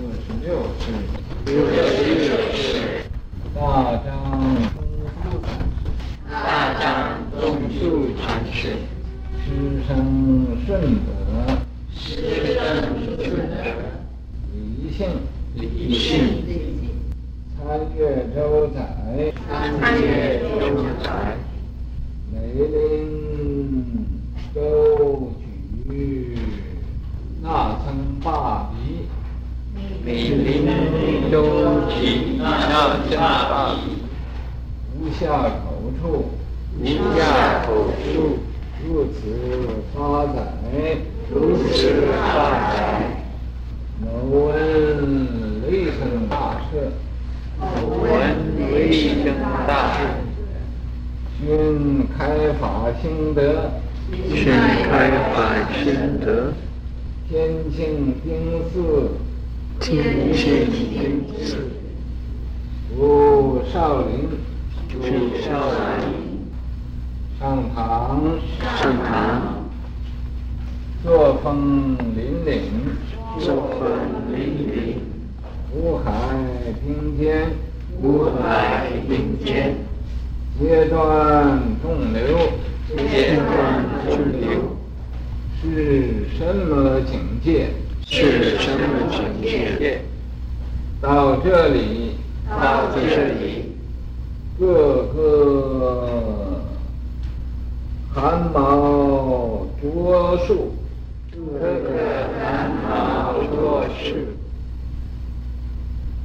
六十六世，六十六世，大张宗素禅师，大张宗素禅师，师生顺德，师生顺德，李姓，李姓，参阅周载，参阅周载，梅林周举，那僧跋比，梅林周举，那僧跋比，无下口处，无下口处，如此发载，如此发载，某闻雷声大彻，某闻雷声大彻，熏开法心得，熏开百心得，天庆丁巳，天庆丁巳，吴少林，吴少林，上堂，上堂，作风凛凛，作风凛凛，五海平天，五海并肩，截断众流，截断众流，是什么境界？是什么境界？到这里，到这里，个个汗毛着数，个个汗毛着数，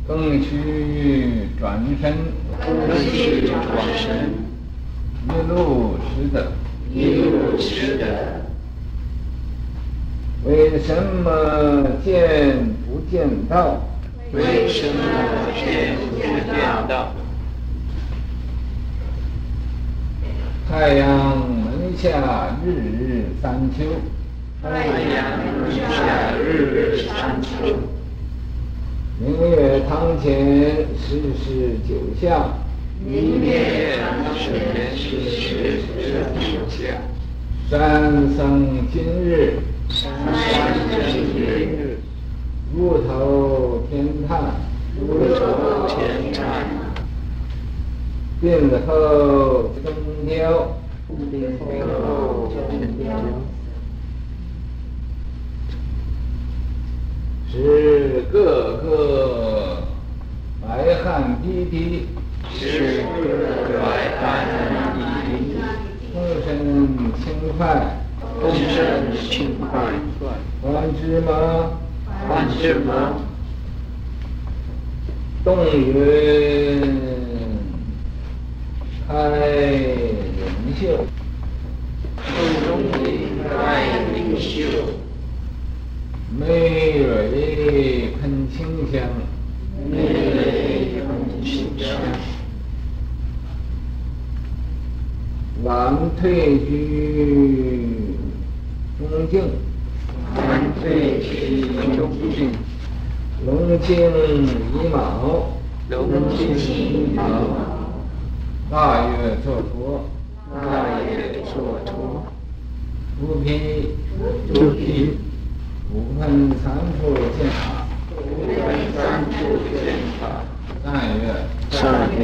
更须转身，更须转身，一路拾得，一路拾得。为什么见不见道？为什么见不见道？太阳门下日日三秋，太阳门下日日三秋。明月堂前时时酒下，明月堂前时时酒下。三生今日，三僧今日，如头添炭，如头添炭。病后增雕，病后增雕。使个个白汗滴滴，使个个百汗滴滴。风神轻快，风神轻快。还之吗？还之吗？动云开灵秀，动云开灵秀。媚蕊喷清香，媚蕊喷清香。晚退居中境，王退居中境。龙青衣卯，龙青衣卯。大月作托，大月作托。不贫，不披。五分三处见法，五喷三处见法。善乐，善乐。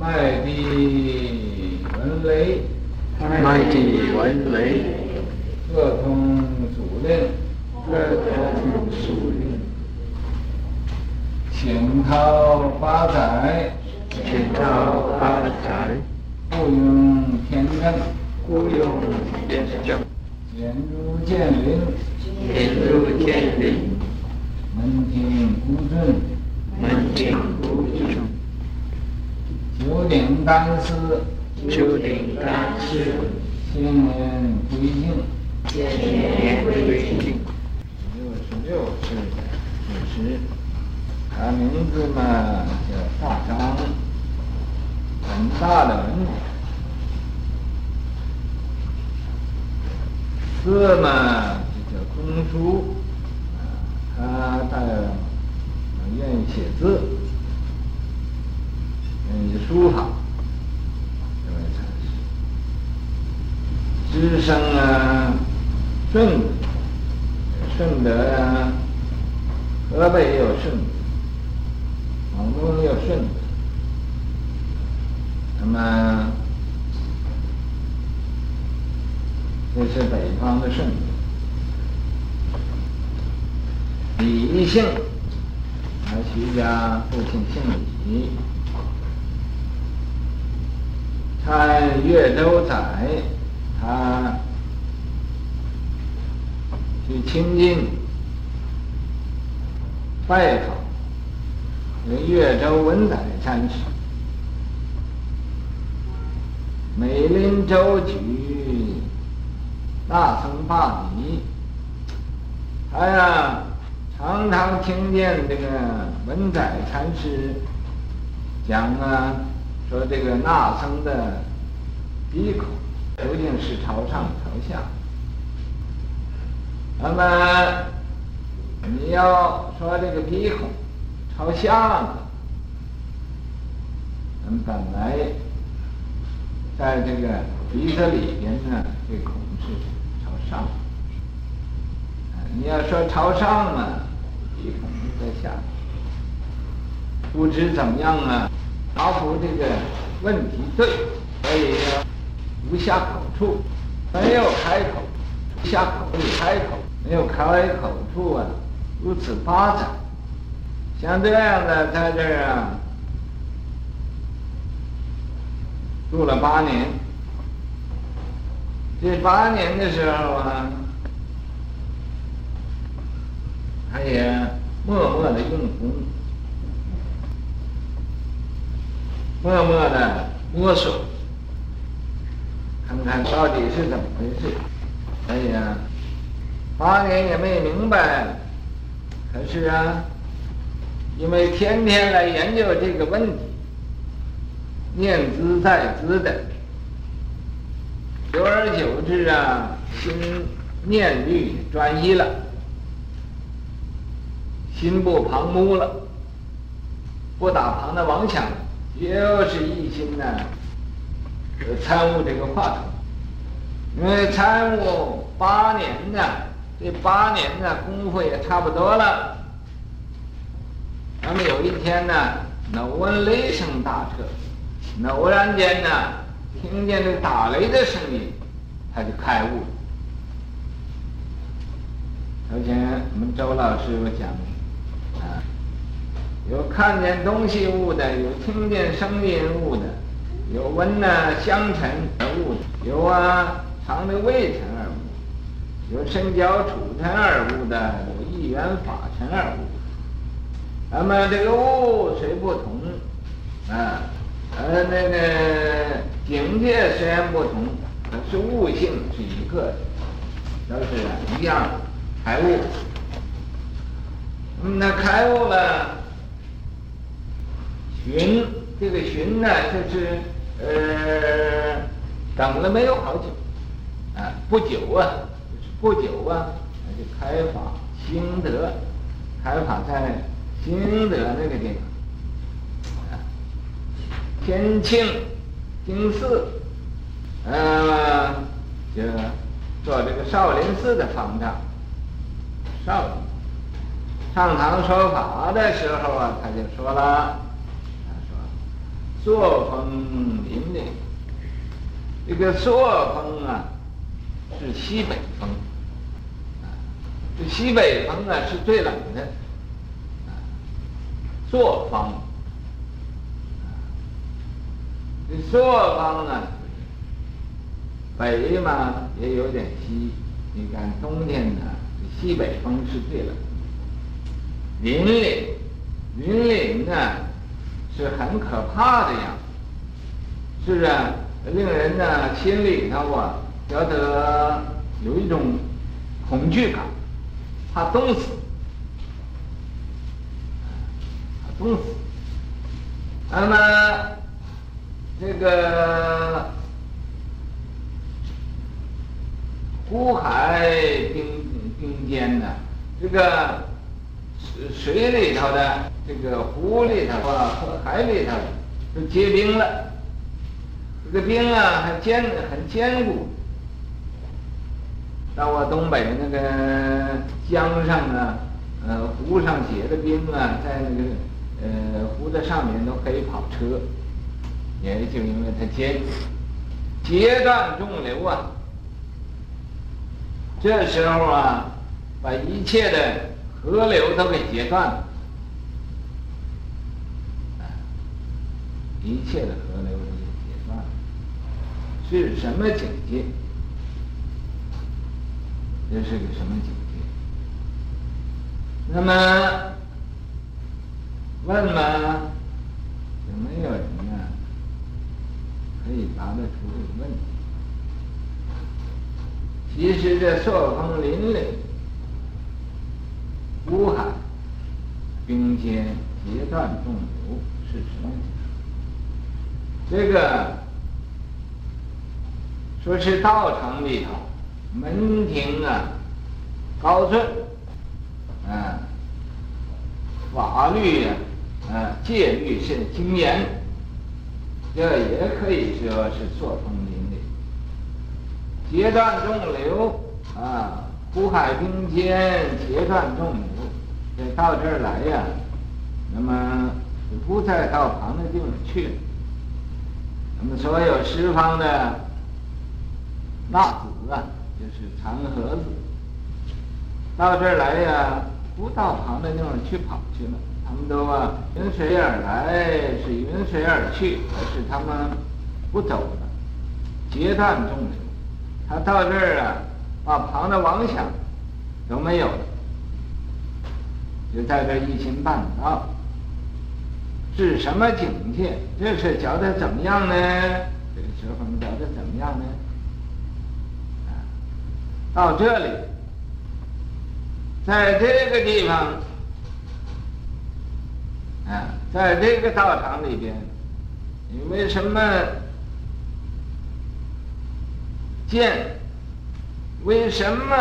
麦地闻雷，麦地闻雷。各通属令，各通属令。倾涛发载，倾涛发载。故用天正，故用天正。渐入见灵，渐入见灵。门庭古镇，门庭古镇。九鼎丹司，九鼎丹司。千年归净，千年归净。六十六世祖师，他名字嘛叫大张，很大的文。字嘛就叫公书，啊，他愿意写字，愿意书法，这位禅师，师生啊，顺，顺德啊，河北也有顺，广东也有顺德，那么这是北方的顺德。李姓，他，徐家父亲姓李，参越州宰，他去清津拜访那越州文宰参事，每临州举大僧罢礼，他呀。常常听见这个文宰禅师讲啊，说这个那僧的鼻孔究竟是朝上朝下。那么你要说这个鼻孔朝下呢，那么本来在这个鼻子里边呢，这孔是朝上。你要说朝上嘛。鼻孔在下，不知怎么样啊？答复这个问题对，所以说无下口处，没有开口，下口没开口，没有开口处啊，如此发展。像这样的在这儿啊，住了八年，这八年的时候啊。他也默默的用功，默默的摸索，看看到底是怎么回事。哎呀，八年也没明白。可是啊，因为天天来研究这个问题，念兹在兹的，久而久之啊，心念虑专一了。心不旁骛了，不打旁的妄想，就是一心呢，参悟这个话头。因为参悟八年呢，这八年呢功夫也差不多了。那么有一天呢，那闻雷声大彻，偶然间呢，听见这个打雷的声音，他就开悟了。头前我们周老师有讲。啊有看见东西悟的，有听见声音悟的，有闻那香尘而悟的，有啊尝的味尘而悟，有身交触尘而悟的，有一缘法尘而悟。那么这个悟虽不同，啊，呃那个境界虽然不同，可是悟性是一个的，都是一样的开悟。那开悟了。寻这个寻呢，就是呃，等了没有好久，啊，不久啊，不久啊，他就开法心得，开法在心得那个地方，啊，天庆经寺，呃，就做这个少林寺的方丈，少林上堂说法的时候啊，他就说了。他说朔风凛凛，这个朔风啊，是西北风，这西北风啊是最冷的，啊，朔风，这朔方呢，北嘛也有点西，你看冬天呢，西北风是最冷，凛凛，凛凛呢。是很可怕的呀，是啊，令人呢心里头啊觉得有一种恐惧感，怕冻死，怕冻死。那么这个湖海冰冰坚呢，这个水里头的。这个湖里头啊和海里头都结冰了，这个冰啊很坚很坚固。到我东北那个江上啊，呃湖上结的冰啊，在那个呃湖的上面都可以跑车，也就因为他截截断众流啊。这时候啊，把一切的河流都给截断了，一切的河流都给截断了，是什么境界？这是个什么境界？那么问嘛，有没有人可以答得出这个问题？其实这朔风凛冽、乌海冰坚、截断众流是什么意思？这个说是道场里头门庭啊高顺，啊法律啊啊戒律是精严，这也可以说是朔风凛。截断众流啊，苦海冰坚，截断众流。这到这儿来呀，那么不再到旁的地方去了。那么所有十方的纳子啊，就是长河子，到这儿来呀，不到旁的地方去跑去了。他们都啊，云水而来，是云水而去，可是他们不走了，截断众生。他到这儿啊，把旁的妄想都没有了，就在这一心办道，是什么境界？这是觉得怎么样呢？这个时候你觉得怎么样呢？啊，到这里，在这个地方，啊，在这个道场里边，你为什么？见，为什么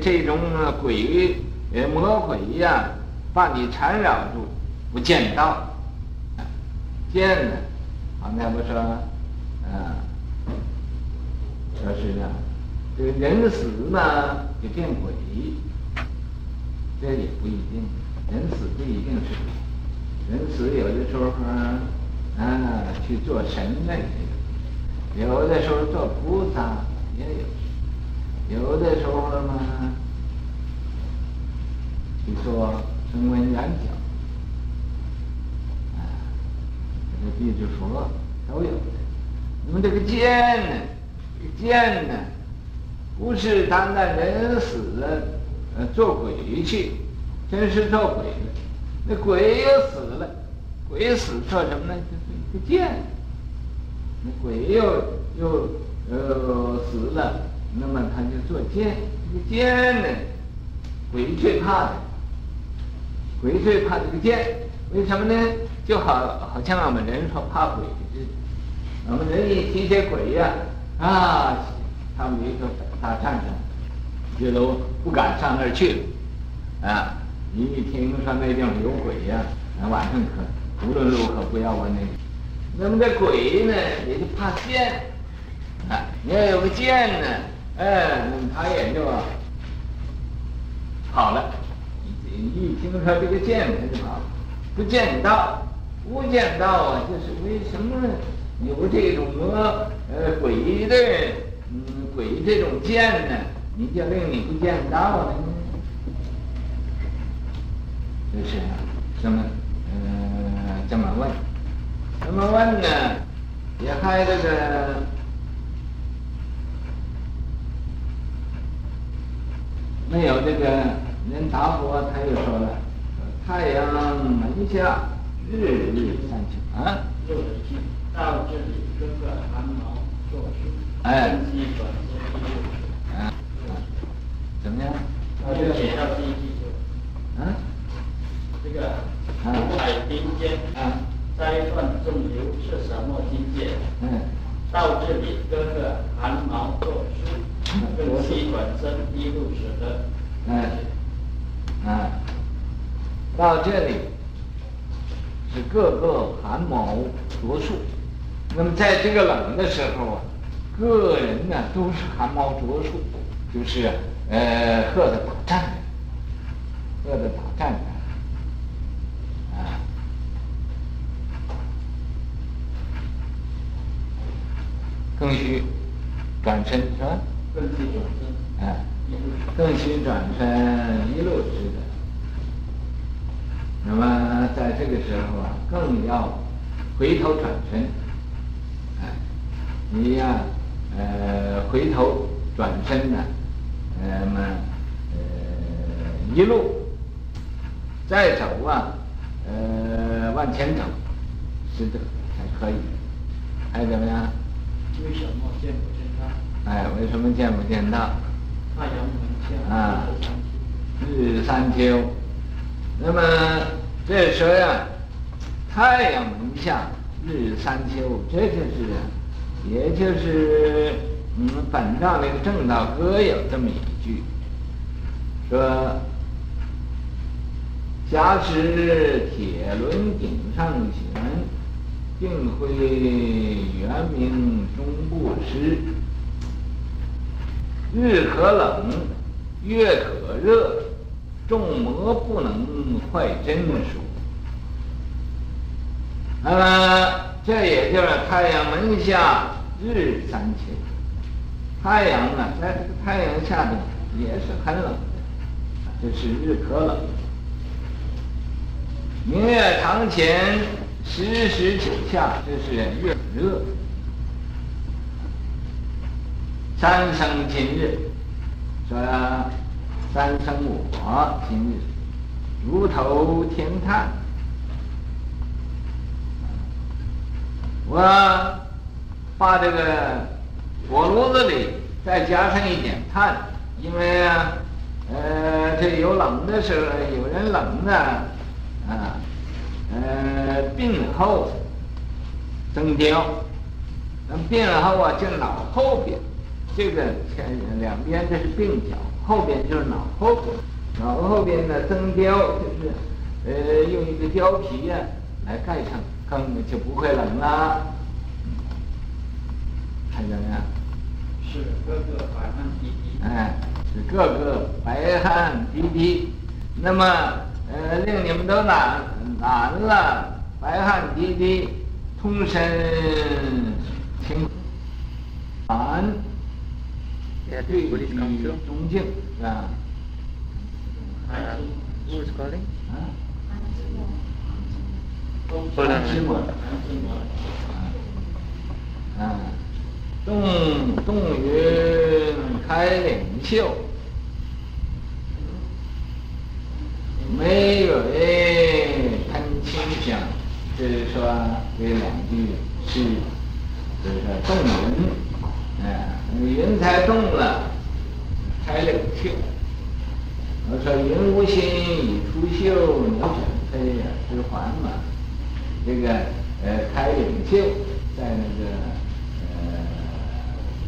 这种鬼呃魔鬼呀，把你缠绕住，不见道？见呢？刚才不说，啊，说是啊，这个人死呢就变鬼，这也不一定，人死不一定是，人死有的时候啊去做神类。有的时候做菩萨也有，有的时候嘛，去做声闻缘觉，啊，这个地支佛都有的。那么这个见呢，这个见呢，不是单单人死了，呃，做鬼去，真是做鬼了。那鬼又死了，鬼死做什么呢？就是一个见。那鬼又又呃死了，那么他就做剑，这个剑呢，鬼最怕的，鬼最怕这个剑，为什么呢？就好好像我们人说怕鬼似的，我们人一提起鬼呀，啊，他们一个大战场，就都不敢上那儿去了，啊，你一听说那地方有鬼呀，那晚上可无论如何不要问那个。那么这鬼呢，也就怕见，啊，你要有个见呢，哎，那么他也就好了。一一听说这个见，他就跑，不见道，不见道啊，就是为什么有这种魔呃鬼的，嗯，鬼这种见呢？你就令你不见道呢？就是这么，呃，这么问。怎么问呢，也还这个没有这个人答复，他又说了：太阳门下，日日三秋啊。到这里，哥哥寒毛作书，哎，怎么样？啊，这个写到第一个湖海冰坚啊。截断众流是什么境界？嗯，到这里，哥哥寒毛作书，更希转身一路使得。嗯，啊，到这里是个个寒毛着树。那么在这个冷的时候啊，个人呢都是寒毛着树，就是呃，喝的打仗。各自打战啊，更需转身是吧？更需转身，哎，更需转身一路之德。那么在这个时候啊，更要回头转身，哎，你呀，呃，回头转身呢，那么呃，一路再走啊，呃，往前走，是的，还可以，还怎么样？为什么见不见到？哎，为什么见不见到？太阳门下啊，日三秋。那么这说呀，太阳门下，日三秋，这就是，也就是我们本道那个正道歌有这么一句，说：假使铁轮顶上行，定会圆明终不失。日可冷，月可热。众魔不能坏真书，那么这也就是太阳门下日三秋。太阳呢，在这个太阳下面也是很冷的，这是日可冷。明月堂前时时九下，这是月热。三生今日，说。三生我今日如头添炭，我把这个火炉子里再加上一点炭，因为啊，呃，这有冷的时候，有人冷呢啊，呃，病后增雕，那病后啊，就脑后边，这个前两边这是鬓角。后边就是脑后，脑后边呢增雕，就是呃用一个貂皮呀、啊、来盖上，更就不会冷了。看见没有？是个个白汗滴滴。哎，是个个白汗滴滴。那么呃令你们都懒懒了，白汗滴滴，通身清寒。对于恭敬啊，啊，Who is calling？啊，啊，动动云开岭秀，眉蕊喷清香，就是说这两句是，就是说动云，哎。云彩动了，开岭秀。我说云无心以出岫，牛展飞呀，之环嘛。这个呃，开岭秀，在那个呃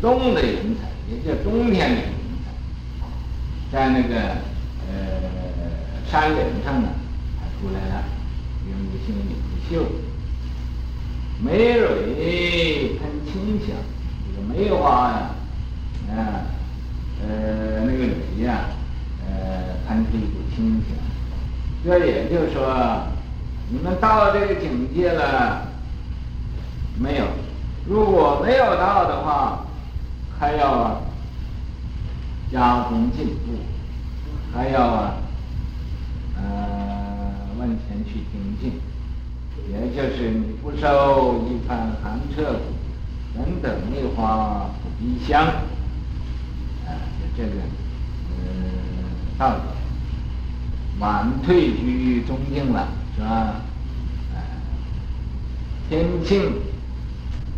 冬的云彩，也叫冬天的云彩，在那个呃山岭上呢，它出来了。云无心以出岫，梅蕊喷清香。这个梅花呀，啊，呃，那个蕊呀，呃，喷出一股清香。这也就是说，你们到这个境界了没有？如果没有到的话，还要加工进步，还要啊，呃，往前去精进。也就是你不受一番寒彻骨。人等梅花不比香，啊，就这个，呃，道理。晚退居中境了，是吧？啊，天庆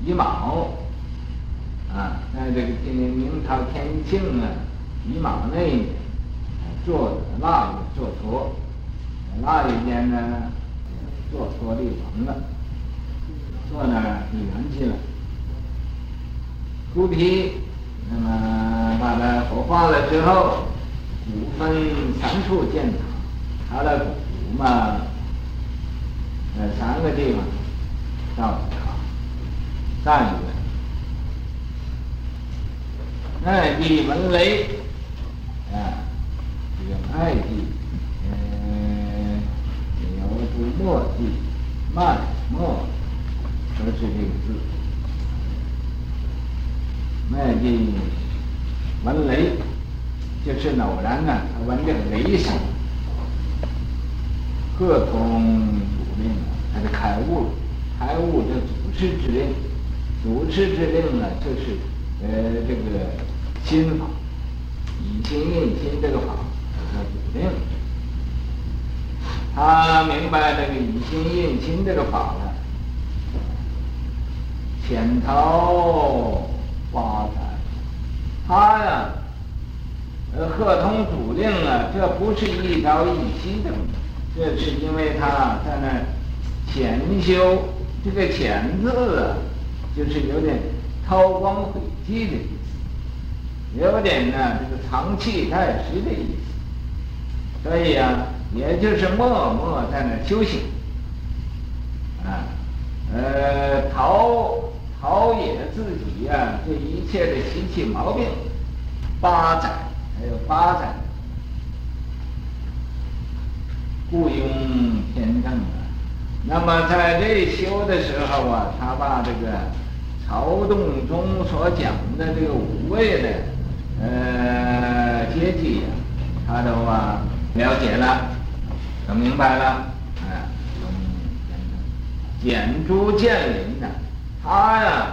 乙卯，啊，在这个今年明朝天庆啊，乙卯那年，做腊月做托，腊月间呢，做托立王了，坐那立元去了。猪皮，那么把它火化了之后，骨分三处建塔，他的骨嘛，呃，三个地方造塔，上一个，那地门雷，啊，这个爱地，嗯，有读墨地，慢墨都是这个字。麦地闻雷，就是偶然呢，他闻这个雷声，合同主令，他就开悟，开悟这祖师之令，祖师之令呢，就是呃这个心法。以心印心这个法，叫主令。他明白这个以心印心这个法了，潜逃八载。他呀，呃，合同主令啊，这不是一朝一夕的，这是因为他在那潜修这个潜字啊，就是有点韬光晦迹的意思。有点呢，这个藏器待时的意思，所以啊，也就是默默在那修行，啊，呃，陶陶冶自己呀、啊，这一切的习气毛病，发展还有八载，故用偏正啊。那么在这修的时候啊，他把这个曹洞宗所讲的这个五位的。呃，阶级啊，他都啊了解了，都明白了，哎，剪竹见林的，他呀，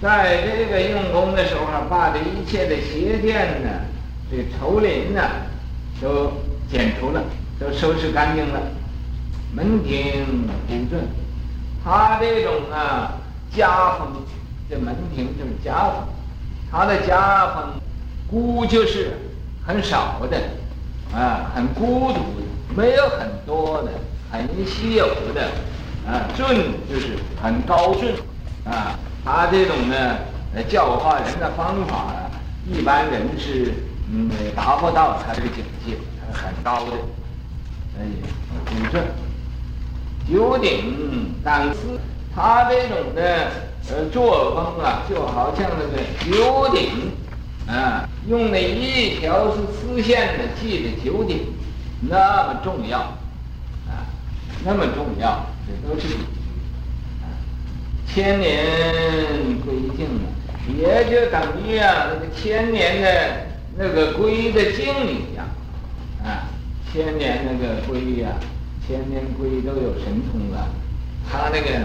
在这个用功的时候，把这一切的邪见呢，这愁林呢，都剪除了，都收拾干净了，门庭古镇，他这种啊家风，这门庭就是家风。他的家风，孤就是很少的，啊，很孤独的，没有很多的，很稀有的，啊，俊就是很高俊，啊，他这种呢，教化人的方法啊，一般人是嗯达不到他这个境界，很高的，哎，古镇，九鼎当司，他这种的。呃，作风啊，就好像那个九鼎啊，用那一条是丝线的系的九鼎，那么重要啊，那么重要，这都是啊，千年归净啊，也就等于啊，那个千年的那个龟的净一样啊，千年那个龟呀、啊，千年龟都有神通了，它那个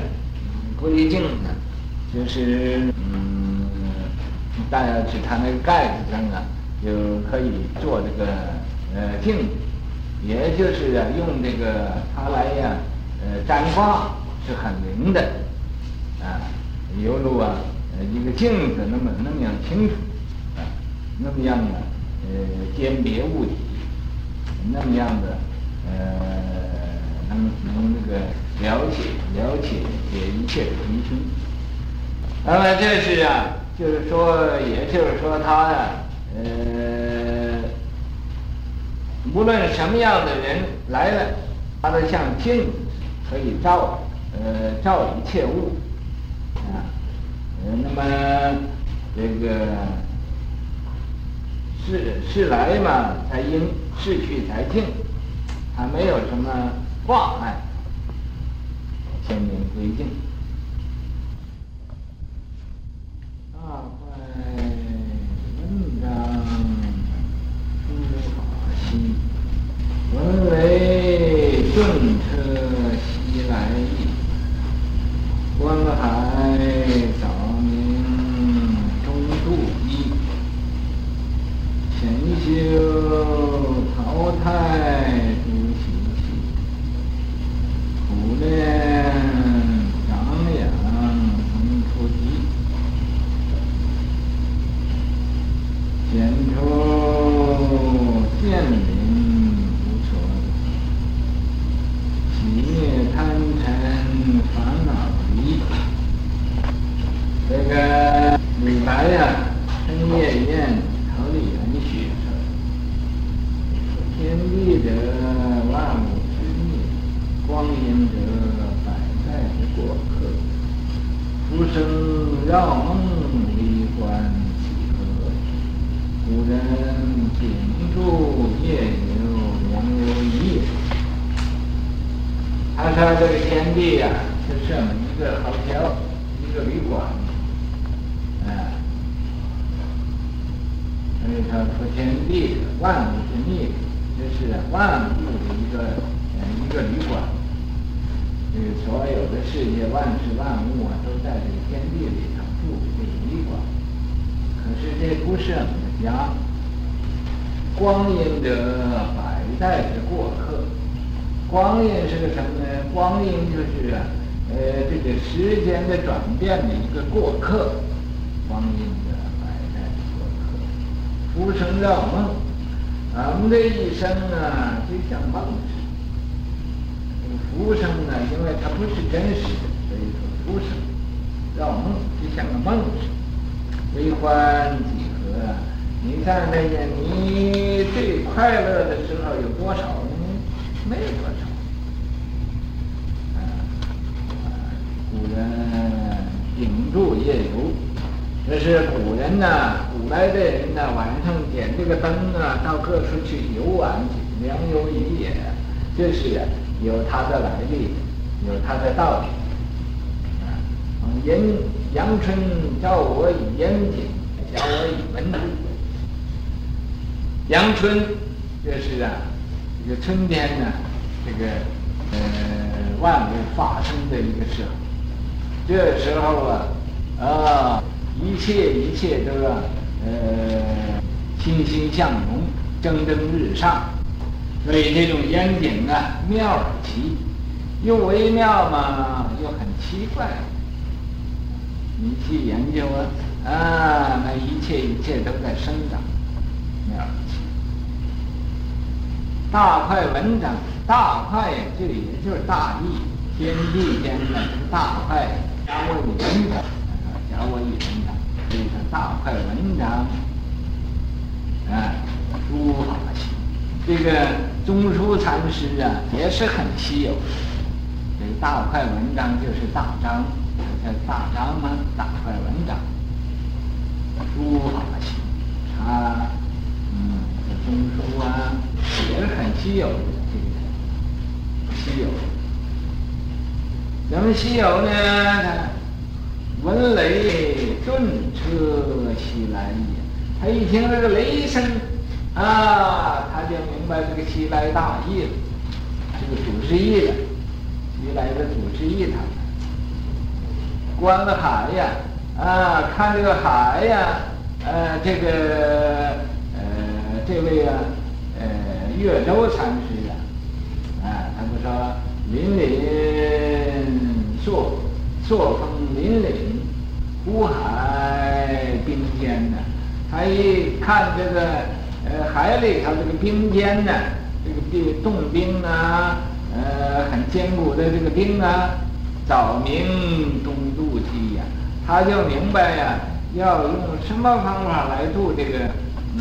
龟镜呢？就是嗯，大家去它那个盖子上啊，就可以做这个呃镜子，也就是啊用这个它来呀呃占卦是很灵的，啊，犹如啊一个镜子那么那么样清楚，啊，那么样的呃鉴别物体，那么样的呃能能那个了解了解这一切的东西。那么这是啊，就是说，也就是说，他呀，呃，无论什么样的人来了，他都像镜子，可以照，呃，照一切物，啊，呃，那么这个是是来嘛，才应；是去才净，他没有什么挂碍，千年归李白呀。春夜宴桃李园雪天地者万物之逆光阴者百代之过客。浮生若梦离欢几何古人秉烛夜游良有以夜。他说这个天地呀就像一个豪条一个旅馆。所以说普天地万物之逆，这是万物的一个呃一个旅馆，这个所有的世界万事万物啊，都在这个天地里头住这个旅馆。可是这不是我们的家，光阴者百代的过客。光阴是个什么呢？光阴就是，呃，这个时间的转变的一个过客。光阴的，浮生若梦。俺们这一生啊，就像梦似的。浮生呢，因为它不是真实的，所以说浮生若梦，就像个梦似的。悲欢几何？你看那个，你最快乐的时候有多少呢？没有多少。鼎柱夜游，这是古人呐、啊，来的人呢、晚上点这个灯啊，到各处去游玩去，良游一夜，这是啊有它的来历，有它的道理。啊，阳阳春教我以严谨，教我以文质。阳春，就是啊，这个春天呢，这个呃万物发生的一个时候。这时候啊，啊，一切一切都是呃欣欣向荣，蒸蒸日上，所以这种烟景啊，妙而奇，又微妙嘛，又很奇怪。你去研究啊，啊，那一切一切都在生长，妙而奇。大块文章，大块就，也就是大义，天地间的大块。加我以文章，加我以文章，这个大块文章，啊，书法行。这个中书禅师啊，也是很稀有的。这大块文章就是大章，叫大章嘛，大块文章，书法行。他，嗯，这中书啊，也是很稀有的，这个稀有。怎么稀有呢？文雷顿彻其来也。他一听这个雷声，啊，他就明白这个西来大意了。这个祖师意了，西来的祖师意他。观了海呀，啊，看这个海呀，呃，这个呃，这位啊，呃，岳州禅师啊，啊，他们说林林。朔朔风凛凛，湖海冰坚呢。他一看这个，呃，海里头这个冰坚呢，这个冰冻冰啊，呃，很坚固的这个冰啊，早明东渡期呀，他就明白呀，要用什么方法来度这个，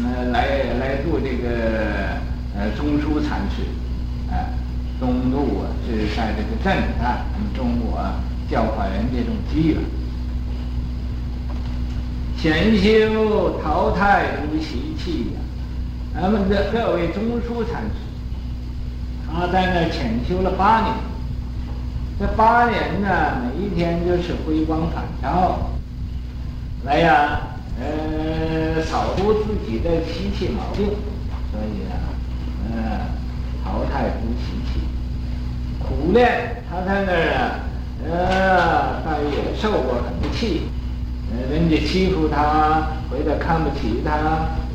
呃，来来度这个，呃，中书禅师，哎。东渡啊，是在这个震旦，中国啊教化人这种机缘。潜修淘汰无习气呀，咱们的各位中书禅师，他在那潜修了八年。这八年呢，每一天就是回光返照，来呀，呃，扫除自己的习气毛病。所以啊，呃，淘汰无习气。苦练，他在那儿啊，呃，他也受过很多气，人家欺负他，或者看不起他，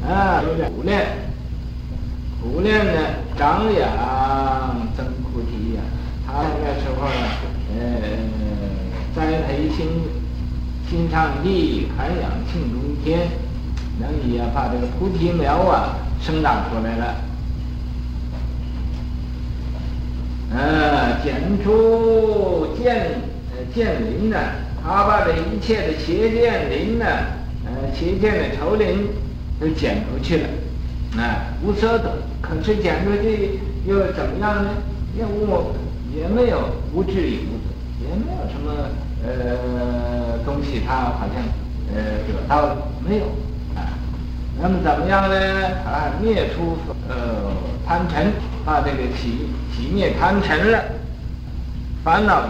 啊，有点苦练。苦练呢，长养增菩提呀。他那个时候呢，呃，栽培新新上地，涵养庆中天，能以啊把这个菩提苗啊生长出来了。啊，剪出剑呃见林呢，他把这一切的邪见林呢，呃邪见的丛林都剪出去了，啊，无所得。可是剪出去又怎么样呢？也无也没有无智亦无得，也没有什么呃东西，他好像呃得到了没有啊？那么怎么样呢？啊，灭除呃贪尘，把这个起。起灭贪尘了，烦恼，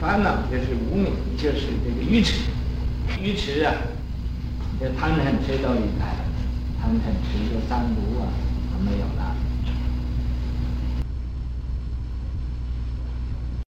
烦恼就是无明，就是这个愚痴，愚痴啊，这贪嗔痴都离开了，贪嗔痴就三毒啊。没有了